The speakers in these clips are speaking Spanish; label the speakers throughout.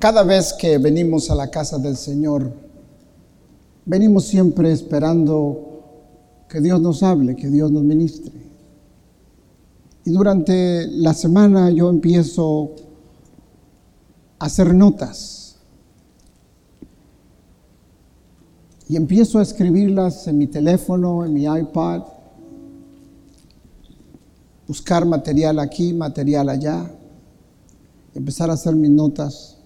Speaker 1: Cada vez que venimos a la casa del Señor, venimos siempre esperando que Dios nos hable, que Dios nos ministre. Y durante la semana yo empiezo a hacer notas. Y empiezo a escribirlas en mi teléfono, en mi iPad, buscar material aquí, material allá, empezar a hacer mis notas.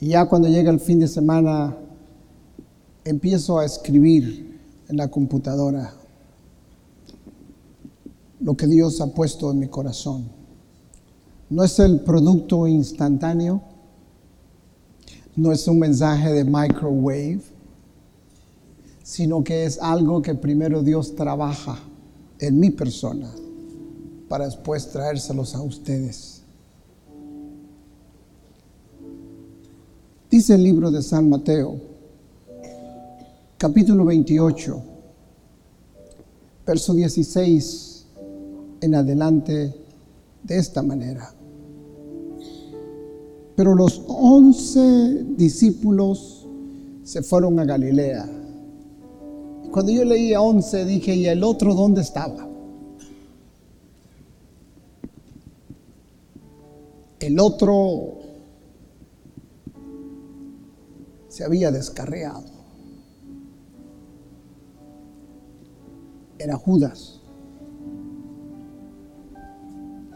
Speaker 1: Y ya cuando llega el fin de semana, empiezo a escribir en la computadora lo que Dios ha puesto en mi corazón. No es el producto instantáneo, no es un mensaje de microwave, sino que es algo que primero Dios trabaja en mi persona para después traérselos a ustedes. Dice el libro de San Mateo, capítulo 28, verso 16 en adelante de esta manera. Pero los once discípulos se fueron a Galilea. Cuando yo leía once dije, ¿y el otro dónde estaba? El otro se había descarriado. era Judas.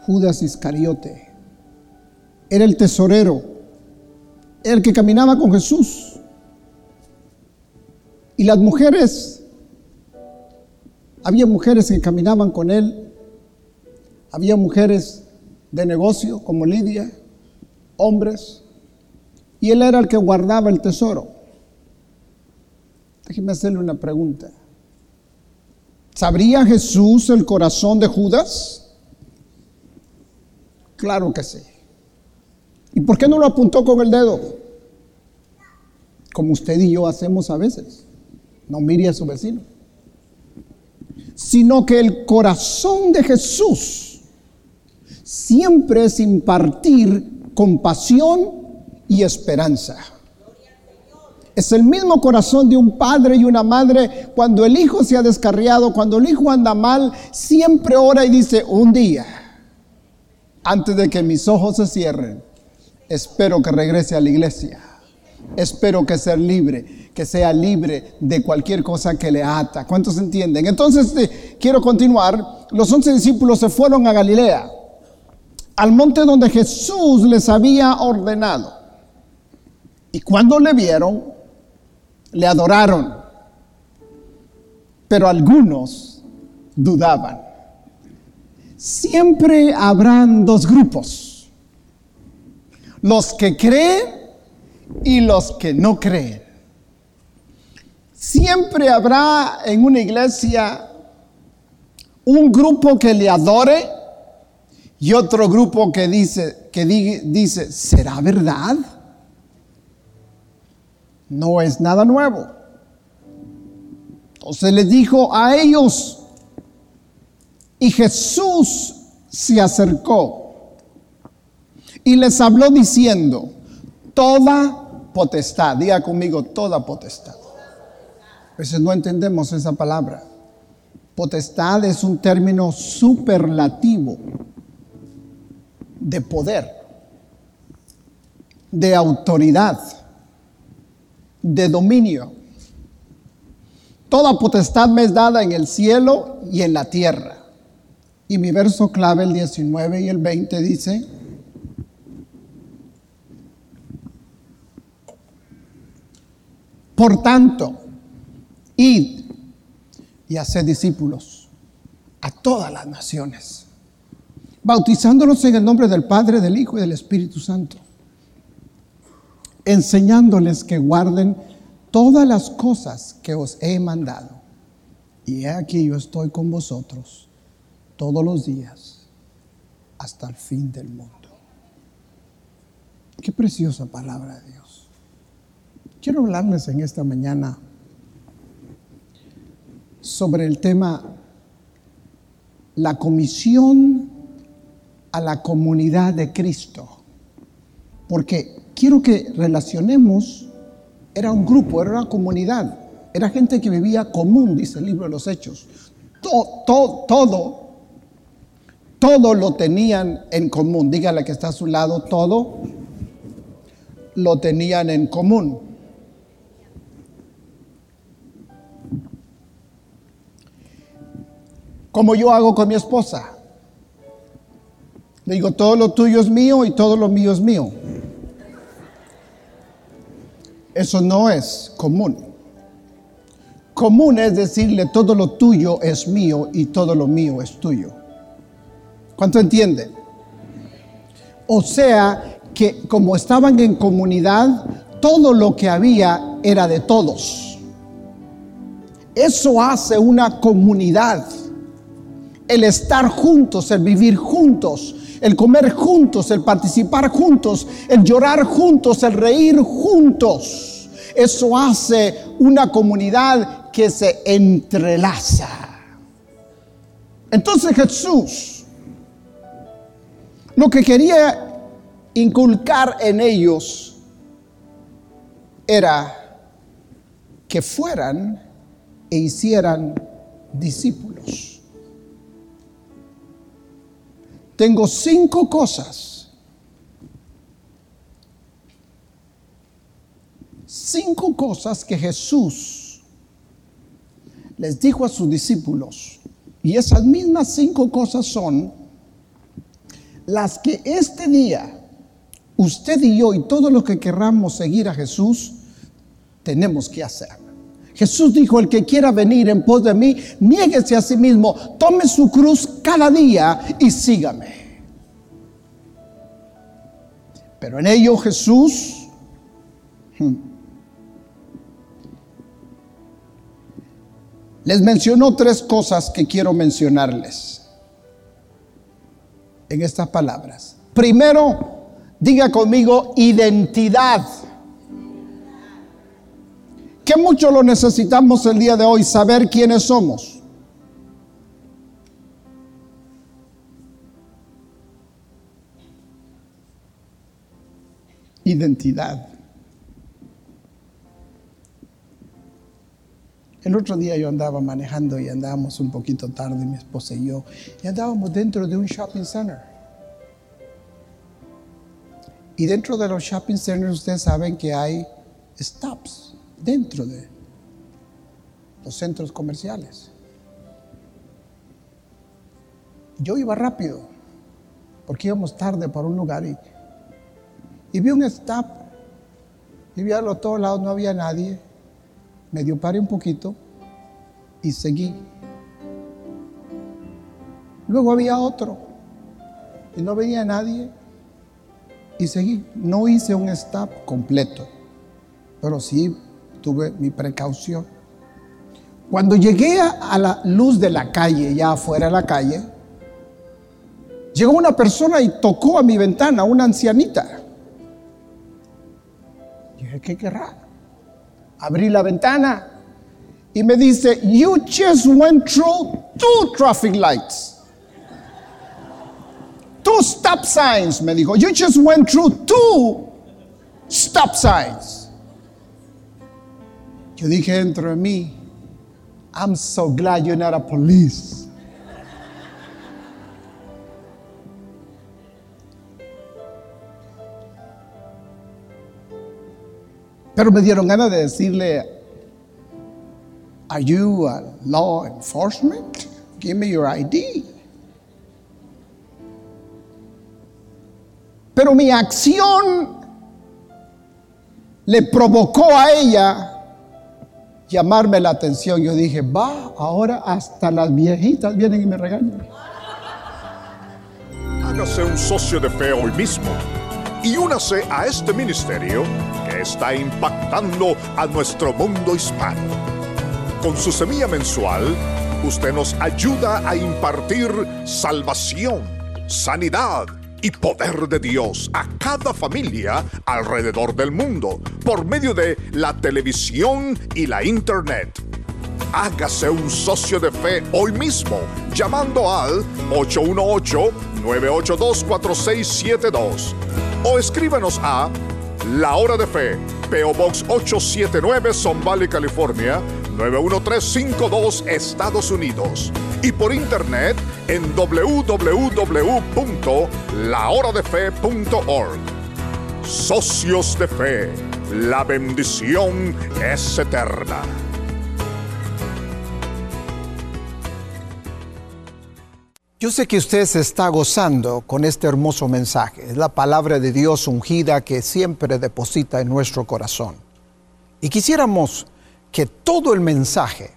Speaker 1: Judas Iscariote. Era el tesorero, el que caminaba con Jesús. Y las mujeres, había mujeres que caminaban con él, había mujeres de negocio como Lidia, hombres, y él era el que guardaba el tesoro. Déjeme hacerle una pregunta. ¿Sabría Jesús el corazón de Judas? Claro que sí. ¿Y por qué no lo apuntó con el dedo? Como usted y yo hacemos a veces. No mire a su vecino. Sino que el corazón de Jesús siempre es impartir compasión y esperanza. Es el mismo corazón de un padre y una madre cuando el hijo se ha descarriado, cuando el hijo anda mal, siempre ora y dice, un día, antes de que mis ojos se cierren, espero que regrese a la iglesia. Espero que sea libre, que sea libre de cualquier cosa que le ata. ¿Cuántos entienden? Entonces, eh, quiero continuar. Los once discípulos se fueron a Galilea, al monte donde Jesús les había ordenado. Y cuando le vieron, le adoraron, pero algunos dudaban. Siempre habrán dos grupos, los que creen y los que no creen. Siempre habrá en una iglesia un grupo que le adore y otro grupo que dice, que dice, ¿será verdad? No es nada nuevo. Entonces les dijo a ellos, y Jesús se acercó y les habló diciendo, toda potestad, diga conmigo, toda potestad. A veces no entendemos esa palabra. Potestad es un término superlativo de poder, de autoridad de dominio. Toda potestad me es dada en el cielo y en la tierra. Y mi verso clave, el 19 y el 20, dice, Por tanto, id y haced discípulos a todas las naciones, bautizándolos en el nombre del Padre, del Hijo y del Espíritu Santo enseñándoles que guarden todas las cosas que os he mandado. Y he aquí yo estoy con vosotros todos los días hasta el fin del mundo. Qué preciosa palabra de Dios. Quiero hablarles en esta mañana sobre el tema la comisión a la comunidad de Cristo. Porque quiero que relacionemos, era un grupo, era una comunidad, era gente que vivía común, dice el libro de los Hechos. Todo, todo, todo lo tenían en común. Dígale que está a su lado, todo lo tenían en común. Como yo hago con mi esposa. Le digo, todo lo tuyo es mío y todo lo mío es mío. Eso no es común. Común es decirle, todo lo tuyo es mío y todo lo mío es tuyo. ¿Cuánto entienden? O sea que como estaban en comunidad, todo lo que había era de todos. Eso hace una comunidad. El estar juntos, el vivir juntos, el comer juntos, el participar juntos, el llorar juntos, el reír juntos. Eso hace una comunidad que se entrelaza. Entonces Jesús lo que quería inculcar en ellos era que fueran e hicieran discípulos. Tengo cinco cosas. Cinco cosas que Jesús les dijo a sus discípulos. Y esas mismas cinco cosas son las que este día usted y yo y todos los que querramos seguir a Jesús tenemos que hacer. Jesús dijo, el que quiera venir en pos de mí, niéguese a sí mismo, tome su cruz cada día y sígame. Pero en ello Jesús hmm, les mencionó tres cosas que quiero mencionarles en estas palabras. Primero, diga conmigo identidad que mucho lo necesitamos el día de hoy, saber quiénes somos. Identidad. El otro día yo andaba manejando y andábamos un poquito tarde, mi esposa y yo, y andábamos dentro de un shopping center. Y dentro de los shopping centers ustedes saben que hay stops dentro de los centros comerciales. Yo iba rápido, porque íbamos tarde para un lugar y, vi un stop, y vi a los todos lados, no había nadie, medio paré un poquito y seguí. Luego había otro y no veía nadie y seguí. No hice un stop completo, pero sí tuve mi precaución. Cuando llegué a la luz de la calle, ya afuera de la calle, llegó una persona y tocó a mi ventana, una ancianita. dije, ¿qué querrá? Abrí la ventana y me dice, You just went through two traffic lights. Two stop signs, me dijo. You just went through two stop signs. Yo dije dentro de mí, I'm so glad you're not a police. Pero me dieron ganas de decirle, Are you a law enforcement? Give me your ID. Pero mi acción le provocó a ella llamarme la atención. Yo dije, va, ahora hasta las viejitas vienen y me regañan.
Speaker 2: Hágase un socio de fe hoy mismo y únase a este ministerio que está impactando a nuestro mundo hispano. Con su semilla mensual, usted nos ayuda a impartir salvación, sanidad y poder de Dios a cada familia alrededor del mundo por medio de la televisión y la internet. Hágase un socio de fe hoy mismo llamando al 818-982-4672 o escríbanos a La Hora de Fe, PO Box 879, Son Valley, California 91352, Estados Unidos. Y por internet en www.lahoradefe.org. Socios de Fe, la bendición es eterna.
Speaker 1: Yo sé que usted se está gozando con este hermoso mensaje. Es la palabra de Dios ungida que siempre deposita en nuestro corazón. Y quisiéramos que todo el mensaje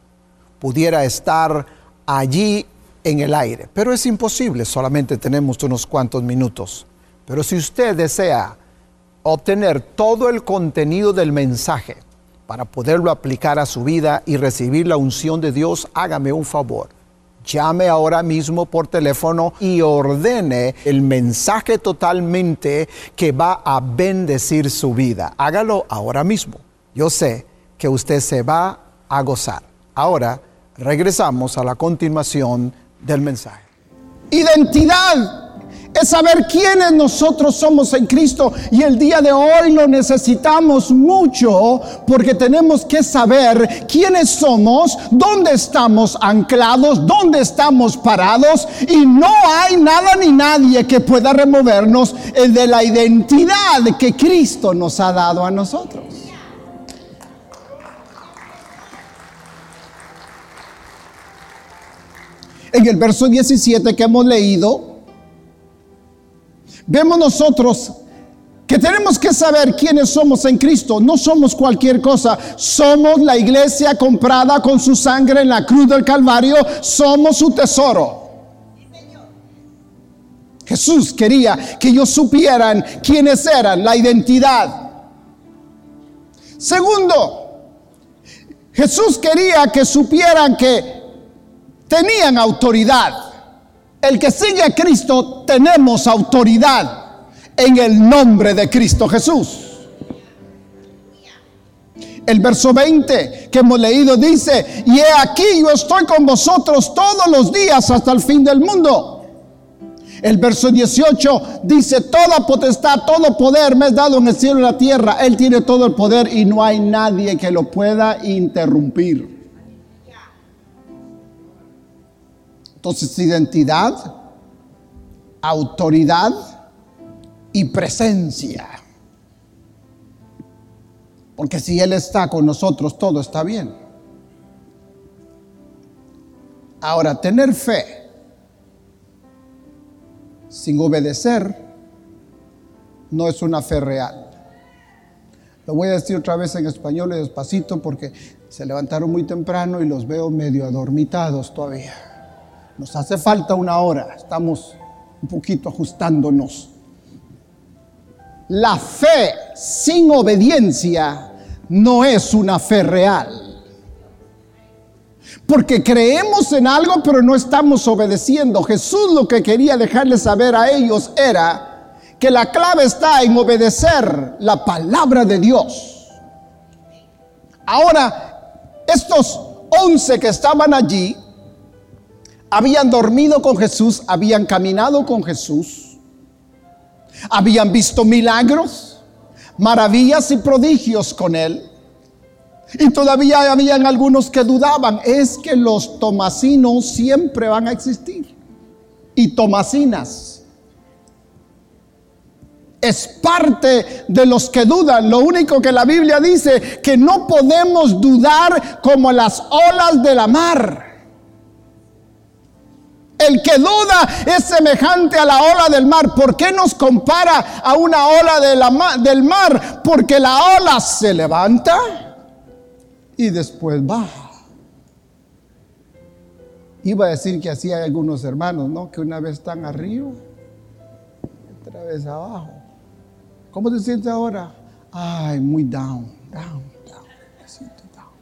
Speaker 1: pudiera estar allí en el aire, pero es imposible, solamente tenemos unos cuantos minutos. Pero si usted desea obtener todo el contenido del mensaje para poderlo aplicar a su vida y recibir la unción de Dios, hágame un favor llame ahora mismo por teléfono y ordene el mensaje totalmente que va a bendecir su vida. Hágalo ahora mismo. Yo sé que usted se va a gozar. Ahora regresamos a la continuación del mensaje. Identidad es saber quiénes nosotros somos en Cristo. Y el día de hoy lo necesitamos mucho porque tenemos que saber quiénes somos, dónde estamos anclados, dónde estamos parados. Y no hay nada ni nadie que pueda removernos de la identidad que Cristo nos ha dado a nosotros. En el verso 17 que hemos leído, Vemos nosotros que tenemos que saber quiénes somos en Cristo. No somos cualquier cosa. Somos la iglesia comprada con su sangre en la cruz del Calvario. Somos su tesoro. Jesús quería que ellos supieran quiénes eran, la identidad. Segundo, Jesús quería que supieran que tenían autoridad el que sigue a Cristo tenemos autoridad en el nombre de Cristo Jesús. El verso 20 que hemos leído dice, y he aquí yo estoy con vosotros todos los días hasta el fin del mundo. El verso 18 dice, toda potestad, todo poder me es dado en el cielo y la tierra. Él tiene todo el poder y no hay nadie que lo pueda interrumpir. Entonces, identidad, autoridad y presencia. Porque si Él está con nosotros, todo está bien. Ahora, tener fe sin obedecer no es una fe real. Lo voy a decir otra vez en español y despacito porque se levantaron muy temprano y los veo medio adormitados todavía. Nos hace falta una hora, estamos un poquito ajustándonos. La fe sin obediencia no es una fe real. Porque creemos en algo pero no estamos obedeciendo. Jesús lo que quería dejarles saber a ellos era que la clave está en obedecer la palabra de Dios. Ahora, estos once que estaban allí, habían dormido con Jesús, habían caminado con Jesús, habían visto milagros, maravillas y prodigios con Él. Y todavía habían algunos que dudaban, es que los tomasinos siempre van a existir. Y tomasinas. Es parte de los que dudan. Lo único que la Biblia dice, que no podemos dudar como las olas de la mar. El que duda es semejante a la ola del mar. ¿Por qué nos compara a una ola de la del mar? Porque la ola se levanta y después baja. Iba a decir que así hay algunos hermanos, ¿no? Que una vez están arriba, otra vez abajo. ¿Cómo te sientes ahora? Ay, muy down, down, down. Me siento down.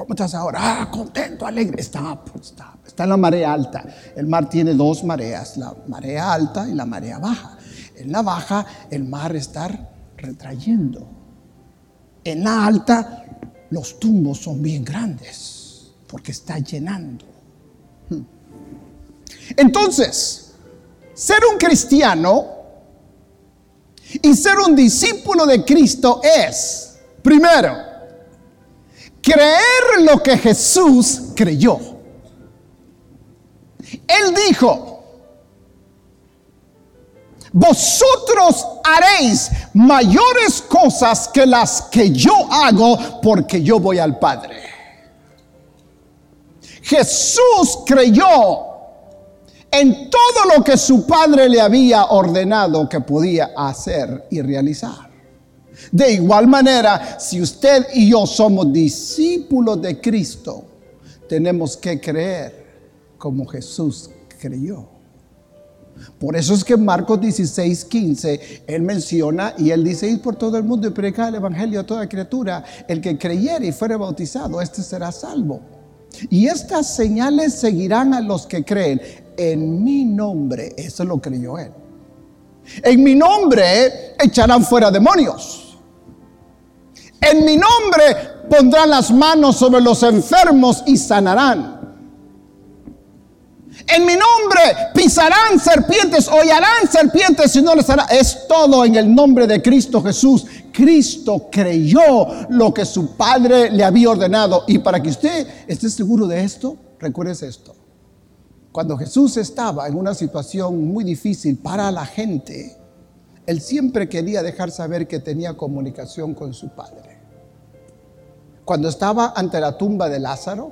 Speaker 1: ¿Cómo estás ahora? Ah, contento, alegre. Stop, stop. Está en la marea alta. El mar tiene dos mareas, la marea alta y la marea baja. En la baja, el mar está retrayendo. En la alta, los tumbos son bien grandes porque está llenando. Hmm. Entonces, ser un cristiano y ser un discípulo de Cristo es, primero, creer lo que Jesús creyó. Él dijo, vosotros haréis mayores cosas que las que yo hago porque yo voy al Padre. Jesús creyó en todo lo que su Padre le había ordenado que podía hacer y realizar. De igual manera, si usted y yo somos discípulos de Cristo, tenemos que creer como Jesús creyó. Por eso es que en Marcos 16, 15, él menciona y él dice, ir por todo el mundo y predicar el Evangelio a toda criatura. El que creyere y fuere bautizado, este será salvo. Y estas señales seguirán a los que creen en mi nombre. Eso lo creyó él. En mi nombre echarán fuera demonios. En mi nombre pondrán las manos sobre los enfermos y sanarán. En mi nombre pisarán serpientes, hollarán serpientes y no les hará. Es todo en el nombre de Cristo Jesús. Cristo creyó lo que su Padre le había ordenado. Y para que usted esté seguro de esto, recuerde esto. Cuando Jesús estaba en una situación muy difícil para la gente, Él siempre quería dejar saber que tenía comunicación con su Padre. Cuando estaba ante la tumba de Lázaro,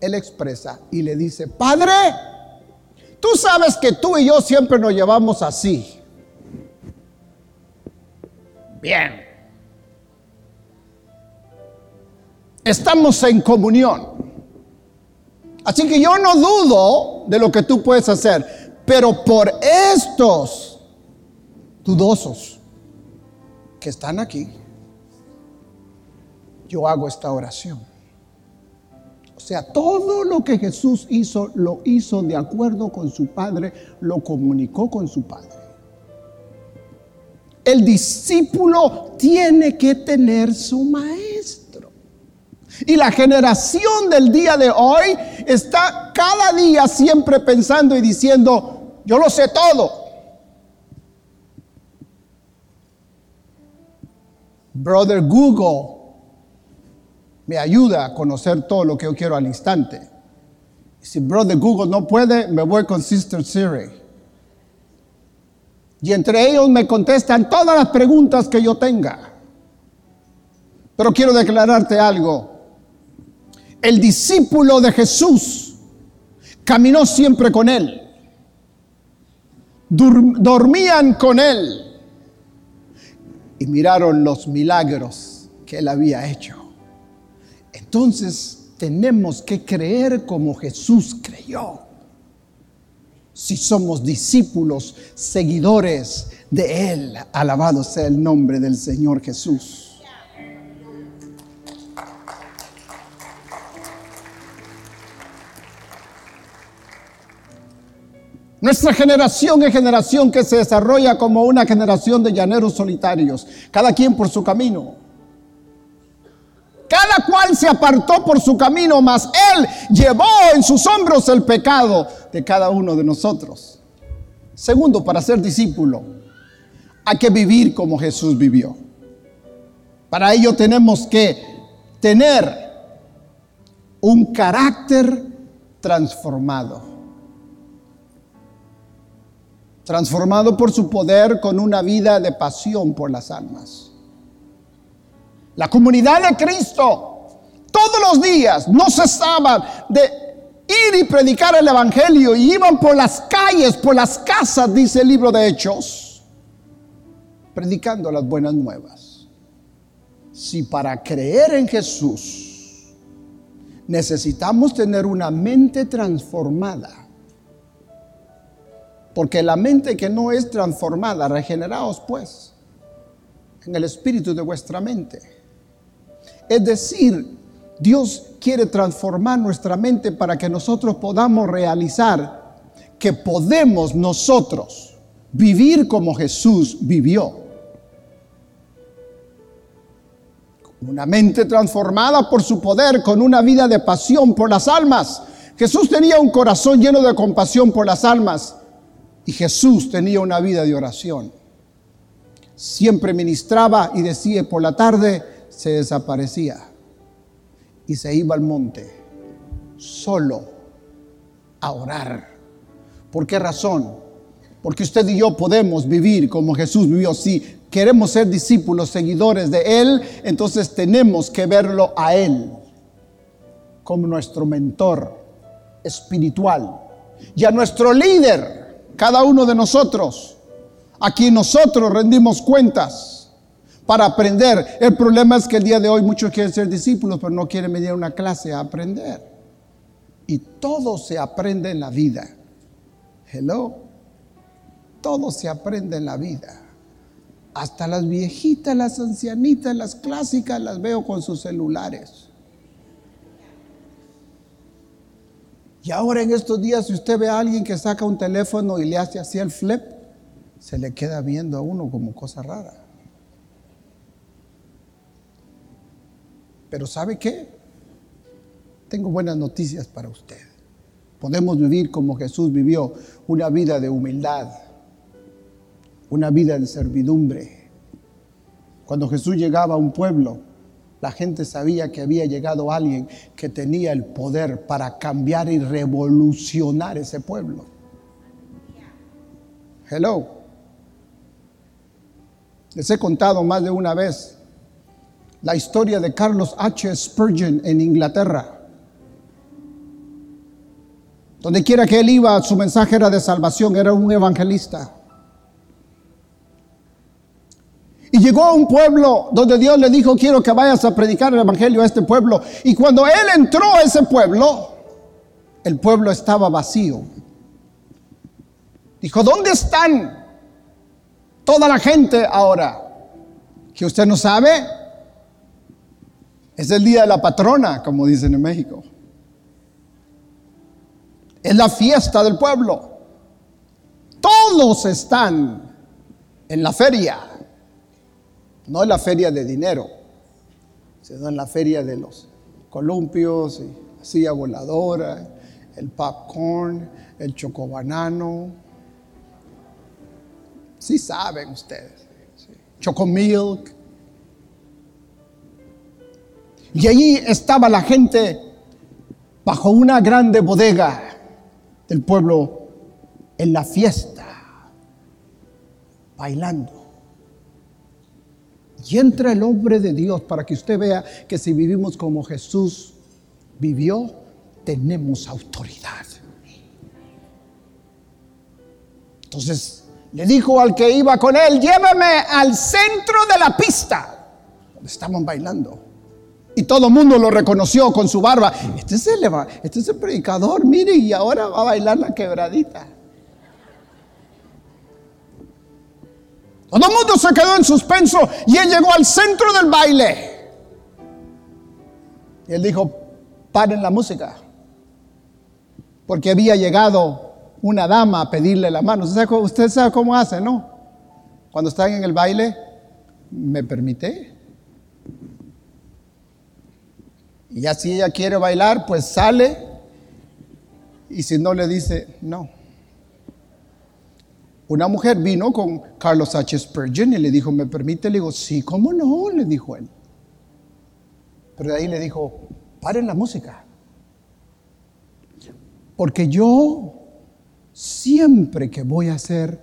Speaker 1: él expresa y le dice, Padre, tú sabes que tú y yo siempre nos llevamos así. Bien. Estamos en comunión. Así que yo no dudo de lo que tú puedes hacer, pero por estos dudosos que están aquí, yo hago esta oración. O sea, todo lo que Jesús hizo, lo hizo de acuerdo con su Padre, lo comunicó con su Padre. El discípulo tiene que tener su maestro. Y la generación del día de hoy está cada día siempre pensando y diciendo, yo lo sé todo. Brother Google me ayuda a conocer todo lo que yo quiero al instante. Si Brother Google no puede, me voy con Sister Siri. Y entre ellos me contestan todas las preguntas que yo tenga. Pero quiero declararte algo. El discípulo de Jesús caminó siempre con él. dormían con él. Y miraron los milagros que él había hecho. Entonces tenemos que creer como Jesús creyó. Si somos discípulos, seguidores de Él, alabado sea el nombre del Señor Jesús. Nuestra generación es generación que se desarrolla como una generación de llaneros solitarios, cada quien por su camino. Cada cual se apartó por su camino, mas Él llevó en sus hombros el pecado de cada uno de nosotros. Segundo, para ser discípulo, hay que vivir como Jesús vivió. Para ello tenemos que tener un carácter transformado. Transformado por su poder con una vida de pasión por las almas. La comunidad de Cristo todos los días no cesaban de ir y predicar el Evangelio y iban por las calles, por las casas, dice el libro de Hechos, predicando las buenas nuevas. Si para creer en Jesús necesitamos tener una mente transformada, porque la mente que no es transformada, regeneraos pues, en el espíritu de vuestra mente. Es decir, Dios quiere transformar nuestra mente para que nosotros podamos realizar que podemos nosotros vivir como Jesús vivió. Una mente transformada por su poder, con una vida de pasión por las almas. Jesús tenía un corazón lleno de compasión por las almas y Jesús tenía una vida de oración. Siempre ministraba y decía por la tarde se desaparecía y se iba al monte solo a orar. ¿Por qué razón? Porque usted y yo podemos vivir como Jesús vivió. Si queremos ser discípulos, seguidores de Él, entonces tenemos que verlo a Él como nuestro mentor espiritual y a nuestro líder, cada uno de nosotros, a quien nosotros rendimos cuentas para aprender. El problema es que el día de hoy muchos quieren ser discípulos, pero no quieren venir a una clase a aprender. Y todo se aprende en la vida. Hello. Todo se aprende en la vida. Hasta las viejitas, las ancianitas, las clásicas las veo con sus celulares. Y ahora en estos días, si usted ve a alguien que saca un teléfono y le hace así el flip, se le queda viendo a uno como cosa rara. Pero ¿sabe qué? Tengo buenas noticias para usted. Podemos vivir como Jesús vivió, una vida de humildad, una vida de servidumbre. Cuando Jesús llegaba a un pueblo, la gente sabía que había llegado alguien que tenía el poder para cambiar y revolucionar ese pueblo. Hello. Les he contado más de una vez la historia de Carlos H. Spurgeon en Inglaterra. Donde quiera que él iba, su mensaje era de salvación, era un evangelista. Y llegó a un pueblo donde Dios le dijo, quiero que vayas a predicar el Evangelio a este pueblo. Y cuando él entró a ese pueblo, el pueblo estaba vacío. Dijo, ¿dónde están toda la gente ahora? ¿Que usted no sabe? Es el día de la patrona, como dicen en México. Es la fiesta del pueblo. Todos están en la feria. No en la feria de dinero, sino en la feria de los columpios, y silla voladora, el popcorn, el chocobanano. Sí saben ustedes. Chocomilk. Y allí estaba la gente bajo una grande bodega del pueblo en la fiesta, bailando. Y entra el hombre de Dios para que usted vea que si vivimos como Jesús vivió, tenemos autoridad. Entonces le dijo al que iba con él, llévame al centro de la pista, donde estaban bailando. Y todo el mundo lo reconoció con su barba. Este es el, este es el predicador, mire, y ahora va a bailar la quebradita. Todo el mundo se quedó en suspenso y él llegó al centro del baile. Y él dijo, paren la música. Porque había llegado una dama a pedirle la mano. ¿Usted sabe, cómo hace, no? Cuando están en el baile, ¿me permite? Y ya si ella quiere bailar, pues sale. Y si no, le dice, no. Una mujer vino con Carlos H. Spurgeon y le dijo, ¿me permite? Le digo, sí, ¿cómo no? Le dijo él. Pero de ahí le dijo, paren la música. Porque yo siempre que voy a hacer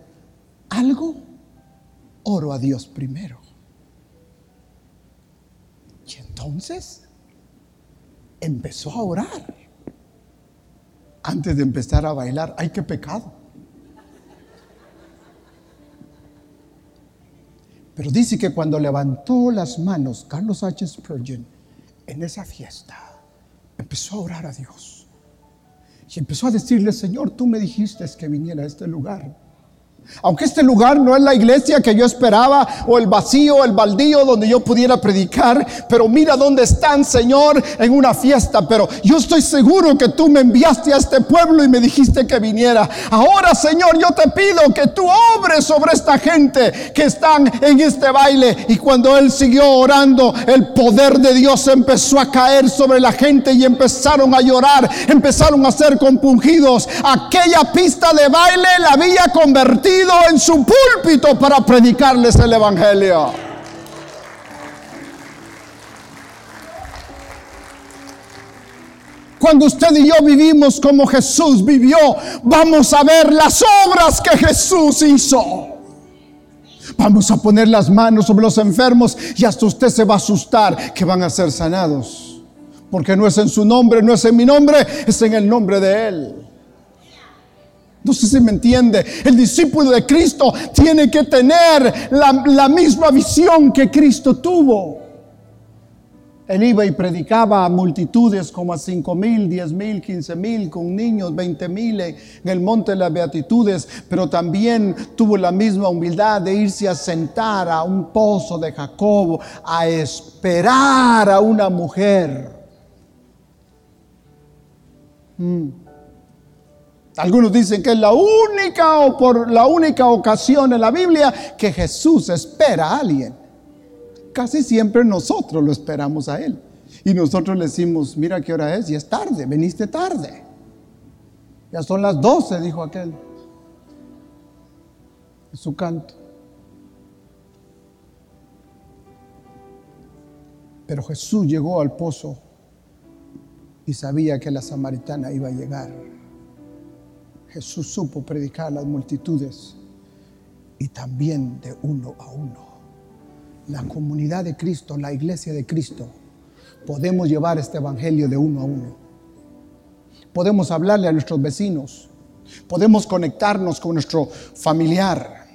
Speaker 1: algo, oro a Dios primero. Y entonces empezó a orar. Antes de empezar a bailar, ay, qué pecado. Pero dice que cuando levantó las manos Carlos H. Spurgeon en esa fiesta, empezó a orar a Dios. Y empezó a decirle, Señor, tú me dijiste que viniera a este lugar. Aunque este lugar no es la iglesia que yo esperaba o el vacío, el baldío donde yo pudiera predicar, pero mira dónde están, Señor, en una fiesta. Pero yo estoy seguro que tú me enviaste a este pueblo y me dijiste que viniera. Ahora, Señor, yo te pido que tú obres sobre esta gente que están en este baile. Y cuando él siguió orando, el poder de Dios empezó a caer sobre la gente y empezaron a llorar, empezaron a ser compungidos. Aquella pista de baile la había convertido en su púlpito para predicarles el Evangelio. Cuando usted y yo vivimos como Jesús vivió, vamos a ver las obras que Jesús hizo. Vamos a poner las manos sobre los enfermos y hasta usted se va a asustar que van a ser sanados. Porque no es en su nombre, no es en mi nombre, es en el nombre de Él. No sé si me entiende. El discípulo de Cristo tiene que tener la, misma visión que Cristo tuvo. Él iba y predicaba a multitudes como a cinco mil, diez mil, quince mil, con niños, veinte mil en el monte de las beatitudes, pero también tuvo la misma humildad de irse a sentar a un pozo de Jacobo, a esperar a una mujer. Mm. Algunos dicen que es la única o por la única ocasión en la Biblia que Jesús espera a alguien. Casi siempre nosotros lo esperamos a Él. Y nosotros le decimos, mira qué hora es y es tarde, veniste tarde. Ya son las doce, dijo aquel. Su canto. Pero Jesús llegó al pozo y sabía que la samaritana iba a llegar. Jesús supo predicar a las multitudes y también de uno a uno. La comunidad de Cristo, la iglesia de Cristo, podemos llevar este evangelio de uno a uno. Podemos hablarle a nuestros vecinos, podemos conectarnos con nuestro familiar,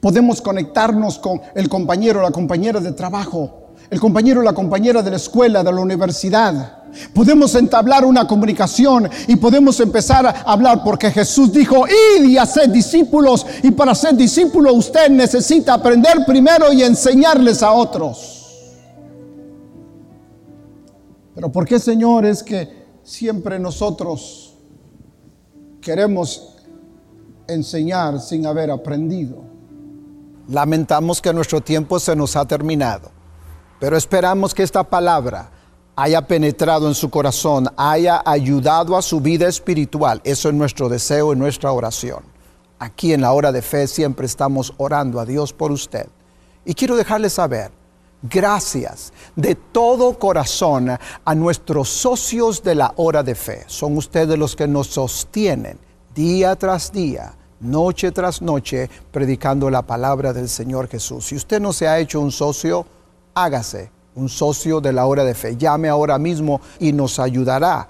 Speaker 1: podemos conectarnos con el compañero o la compañera de trabajo, el compañero o la compañera de la escuela, de la universidad Podemos entablar una comunicación y podemos empezar a hablar porque Jesús dijo, id y hacer discípulos. Y para ser discípulo usted necesita aprender primero y enseñarles a otros. Pero ¿por qué, Señor, es que siempre nosotros queremos enseñar sin haber aprendido?
Speaker 3: Lamentamos que nuestro tiempo se nos ha terminado, pero esperamos que esta palabra haya penetrado en su corazón, haya ayudado a su vida espiritual. Eso es nuestro deseo y nuestra oración. Aquí en la hora de fe siempre estamos orando a Dios por usted. Y quiero dejarle saber, gracias de todo corazón a nuestros socios de la hora de fe. Son ustedes los que nos sostienen día tras día, noche tras noche, predicando la palabra del Señor Jesús. Si usted no se ha hecho un socio, hágase un socio de la hora de fe. Llame ahora mismo y nos ayudará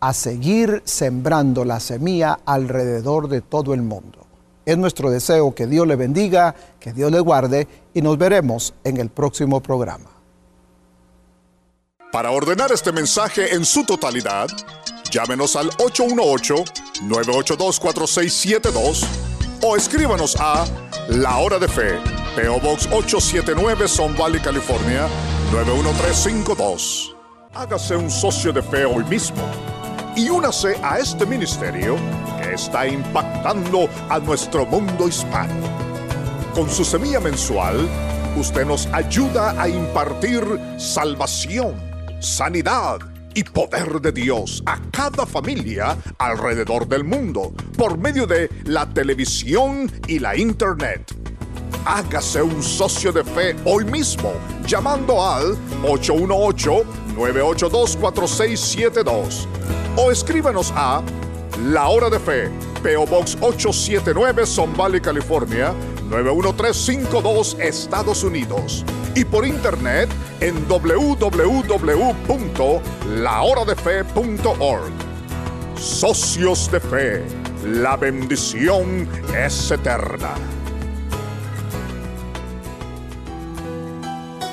Speaker 3: a seguir sembrando la semilla alrededor de todo el mundo. Es nuestro deseo que Dios le bendiga, que Dios le guarde y nos veremos en el próximo programa.
Speaker 2: Para ordenar este mensaje en su totalidad, llámenos al 818-982-4672 o escríbanos a La Hora de Fe, PO Box 879, Son Valley, California 91352. Hágase un socio de fe hoy mismo y únase a este ministerio que está impactando a nuestro mundo hispano. Con su semilla mensual, usted nos ayuda a impartir salvación, sanidad y poder de Dios a cada familia alrededor del mundo por medio de la televisión y la internet Hágase un socio de fe hoy mismo llamando al 818-982-4672 o escríbanos a La Hora de Fe, PO Box 879, Son Valley, California 91352, Estados Unidos. Y por internet en www.lahoradefe.org. Socios de Fe, la bendición es eterna.